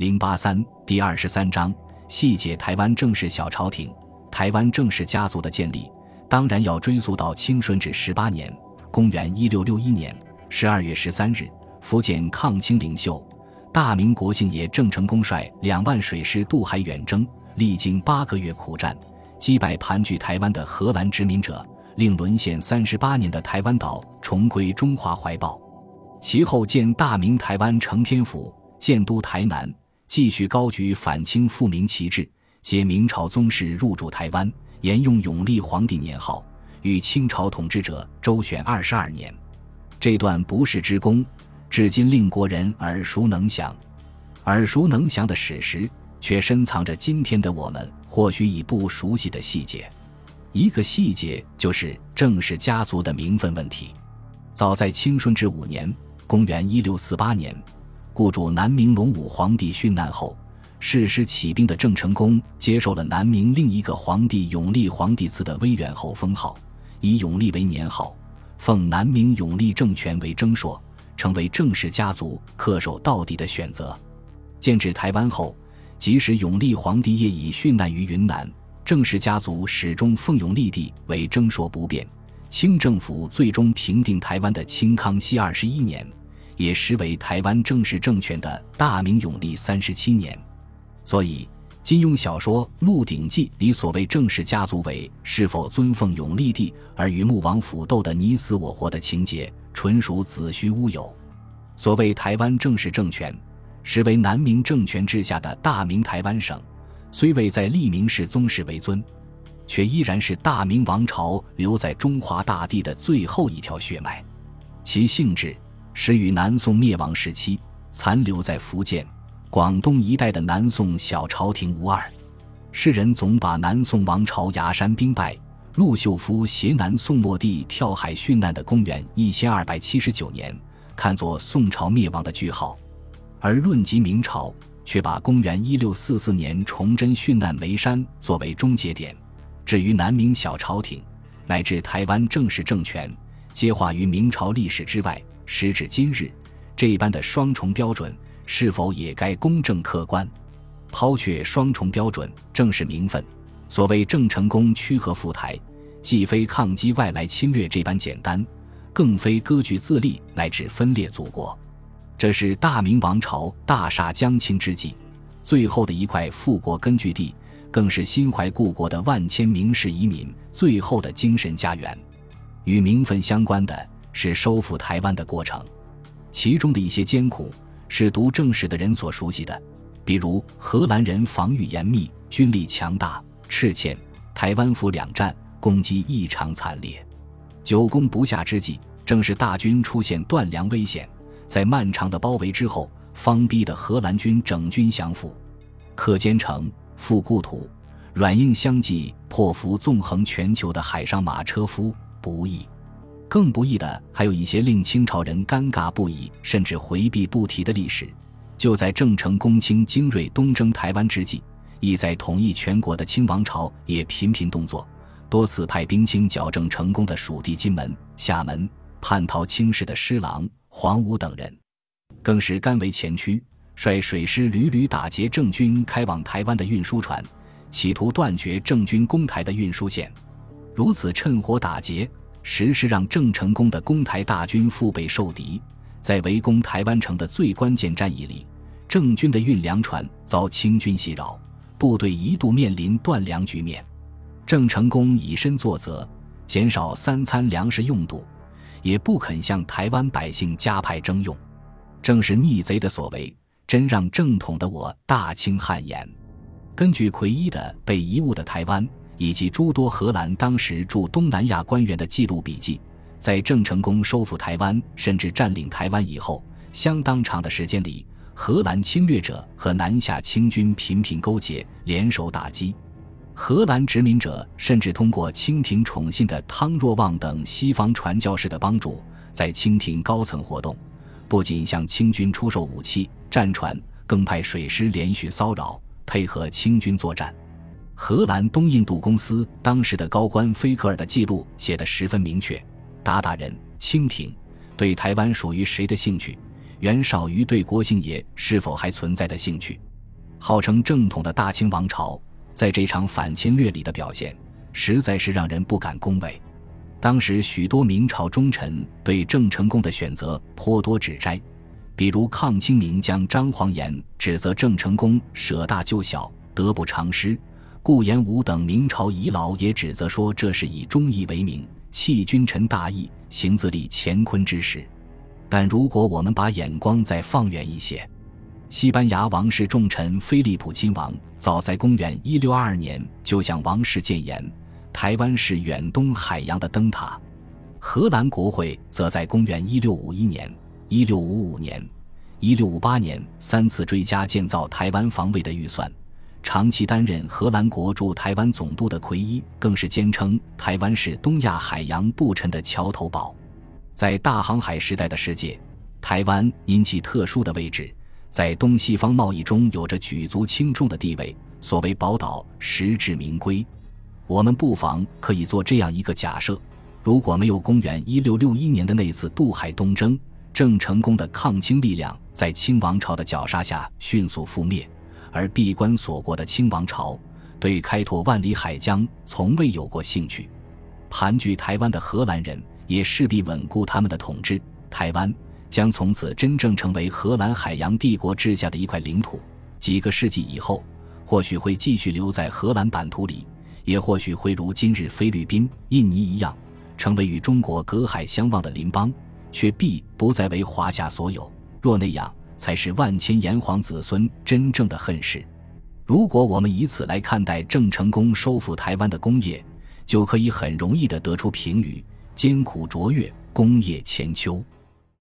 零八三第二十三章细节台湾正式小朝廷，台湾正式家族的建立，当然要追溯到清顺治十八年（公元一六六一年）十二月十三日，福建抗清领袖大明国姓爷郑成功率两万水师渡海远征，历经八个月苦战，击败盘踞台湾的荷兰殖民者，令沦陷三十八年的台湾岛重归中华怀抱。其后建大明台湾承天府，建都台南，继续高举反清复明旗帜，接明朝宗室入主台湾，沿用永历皇帝年号，与清朝统治者周旋二十二年。这段不世之功，至今令国人耳熟能详。耳熟能详的史实，却深藏着今天的我们或许已不熟悉的细节。一个细节就是郑氏家族的名分问题。早在清顺治五年。公元一六四八年，故主南明隆武皇帝殉难后，誓师起兵的郑成功接受了南明另一个皇帝永历皇帝赐的威远侯封号，以永历为年号，奉南明永历政权为征朔，成为郑氏家族恪守到底的选择。建制台湾后，即使永历皇帝业已殉难于云南，郑氏家族始终奉永历帝为征朔不变。清政府最终平定台湾的清康熙二十一年。也实为台湾正式政权的大明永历三十七年，所以金庸小说《鹿鼎记》里所谓正式家族为是否尊奉永历帝而与穆王府斗得你死我活的情节，纯属子虚乌有。所谓台湾正式政权，实为南明政权之下的大明台湾省，虽未在立明氏宗室为尊，却依然是大明王朝留在中华大地的最后一条血脉，其性质。始与南宋灭亡时期残留在福建、广东一带的南宋小朝廷无二。世人总把南宋王朝崖山兵败，陆秀夫携南宋末帝跳海殉难的公元一千二百七十九年看作宋朝灭亡的句号，而论及明朝，却把公元一六四四年崇祯殉难眉山作为终结点。至于南明小朝廷乃至台湾正式政权，皆化于明朝历史之外。时至今日，这般的双重标准是否也该公正客观？抛却双重标准，正是名分。所谓郑成功驱和赴台，既非抗击外来侵略这般简单，更非割据自立乃至分裂祖国。这是大明王朝大厦将倾之际，最后的一块复国根据地，更是心怀故国的万千名士遗民最后的精神家园。与名分相关的。是收复台湾的过程，其中的一些艰苦是读正史的人所熟悉的，比如荷兰人防御严密，军力强大，赤欠台湾府两战攻击异常惨烈，久攻不下之际，正是大军出现断粮危险，在漫长的包围之后，方逼的荷兰军整军降服，克坚城，复故土，软硬相济，破服纵横全球的海上马车夫不易。更不易的，还有一些令清朝人尴尬不已，甚至回避不提的历史。就在郑成功清精锐东征台湾之际，意在统一全国的清王朝也频频动作，多次派兵清矫正成功的属地金门、厦门，叛逃清室的施琅、黄武等人，更是甘为前驱，率水师屡屡打劫郑军开往台湾的运输船，企图断绝郑军攻台的运输线。如此趁火打劫。实是让郑成功的攻台大军腹背受敌，在围攻台湾城的最关键战役里，郑军的运粮船遭清军袭扰，部队一度面临断粮局面。郑成功以身作则，减少三餐粮食用度，也不肯向台湾百姓加派征用。正是逆贼的所为，真让正统的我大清汗颜。根据奎一的被遗误的台湾。以及诸多荷兰当时驻东南亚官员的记录笔记，在郑成功收复台湾甚至占领台湾以后，相当长的时间里，荷兰侵略者和南下清军频频勾结，联手打击。荷兰殖民者甚至通过清廷宠信的汤若望等西方传教士的帮助，在清廷高层活动，不仅向清军出售武器、战船，更派水师连续骚扰，配合清军作战。荷兰东印度公司当时的高官菲克尔的记录写得十分明确：鞑靼人、清廷对台湾属于谁的兴趣，远少于对郭姓爷是否还存在的兴趣。号称正统的大清王朝，在这场反侵略里的表现，实在是让人不敢恭维。当时许多明朝忠臣对郑成功的选择颇多指摘，比如抗清名将张煌言指责郑成功舍大救小，得不偿失；顾炎武等明朝遗老也指责说这是以忠义为名，弃君臣大义，行自立乾坤之实。但如果我们把眼光再放远一些，西班牙王室重臣菲利普亲王早在公元一六二二年就向王室谏言，台湾是远东海洋的灯塔。荷兰国会则在公元一六五一年、一六五五年、一六五八年三次追加建造台湾防卫的预算。长期担任荷兰国驻台湾总督的奎伊更是坚称台湾是东亚海洋不沉的桥头堡。在大航海时代的世界，台湾因其特殊的位置。在东西方贸易中有着举足轻重的地位。所谓宝岛，实至名归。我们不妨可以做这样一个假设：如果没有公元一六六一年的那次渡海东征，郑成功的抗清力量在清王朝的绞杀下迅速覆灭，而闭关锁国的清王朝对开拓万里海疆从未有过兴趣，盘踞台湾的荷兰人也势必稳固他们的统治。台湾。将从此真正成为荷兰海洋帝国治下的一块领土。几个世纪以后，或许会继续留在荷兰版图里，也或许会如今日菲律宾、印尼一样，成为与中国隔海相望的邻邦，却必不再为华夏所有。若那样，才是万千炎黄子孙真正的恨事。如果我们以此来看待郑成功收复台湾的功业，就可以很容易地得出评语：艰苦卓越，功业千秋。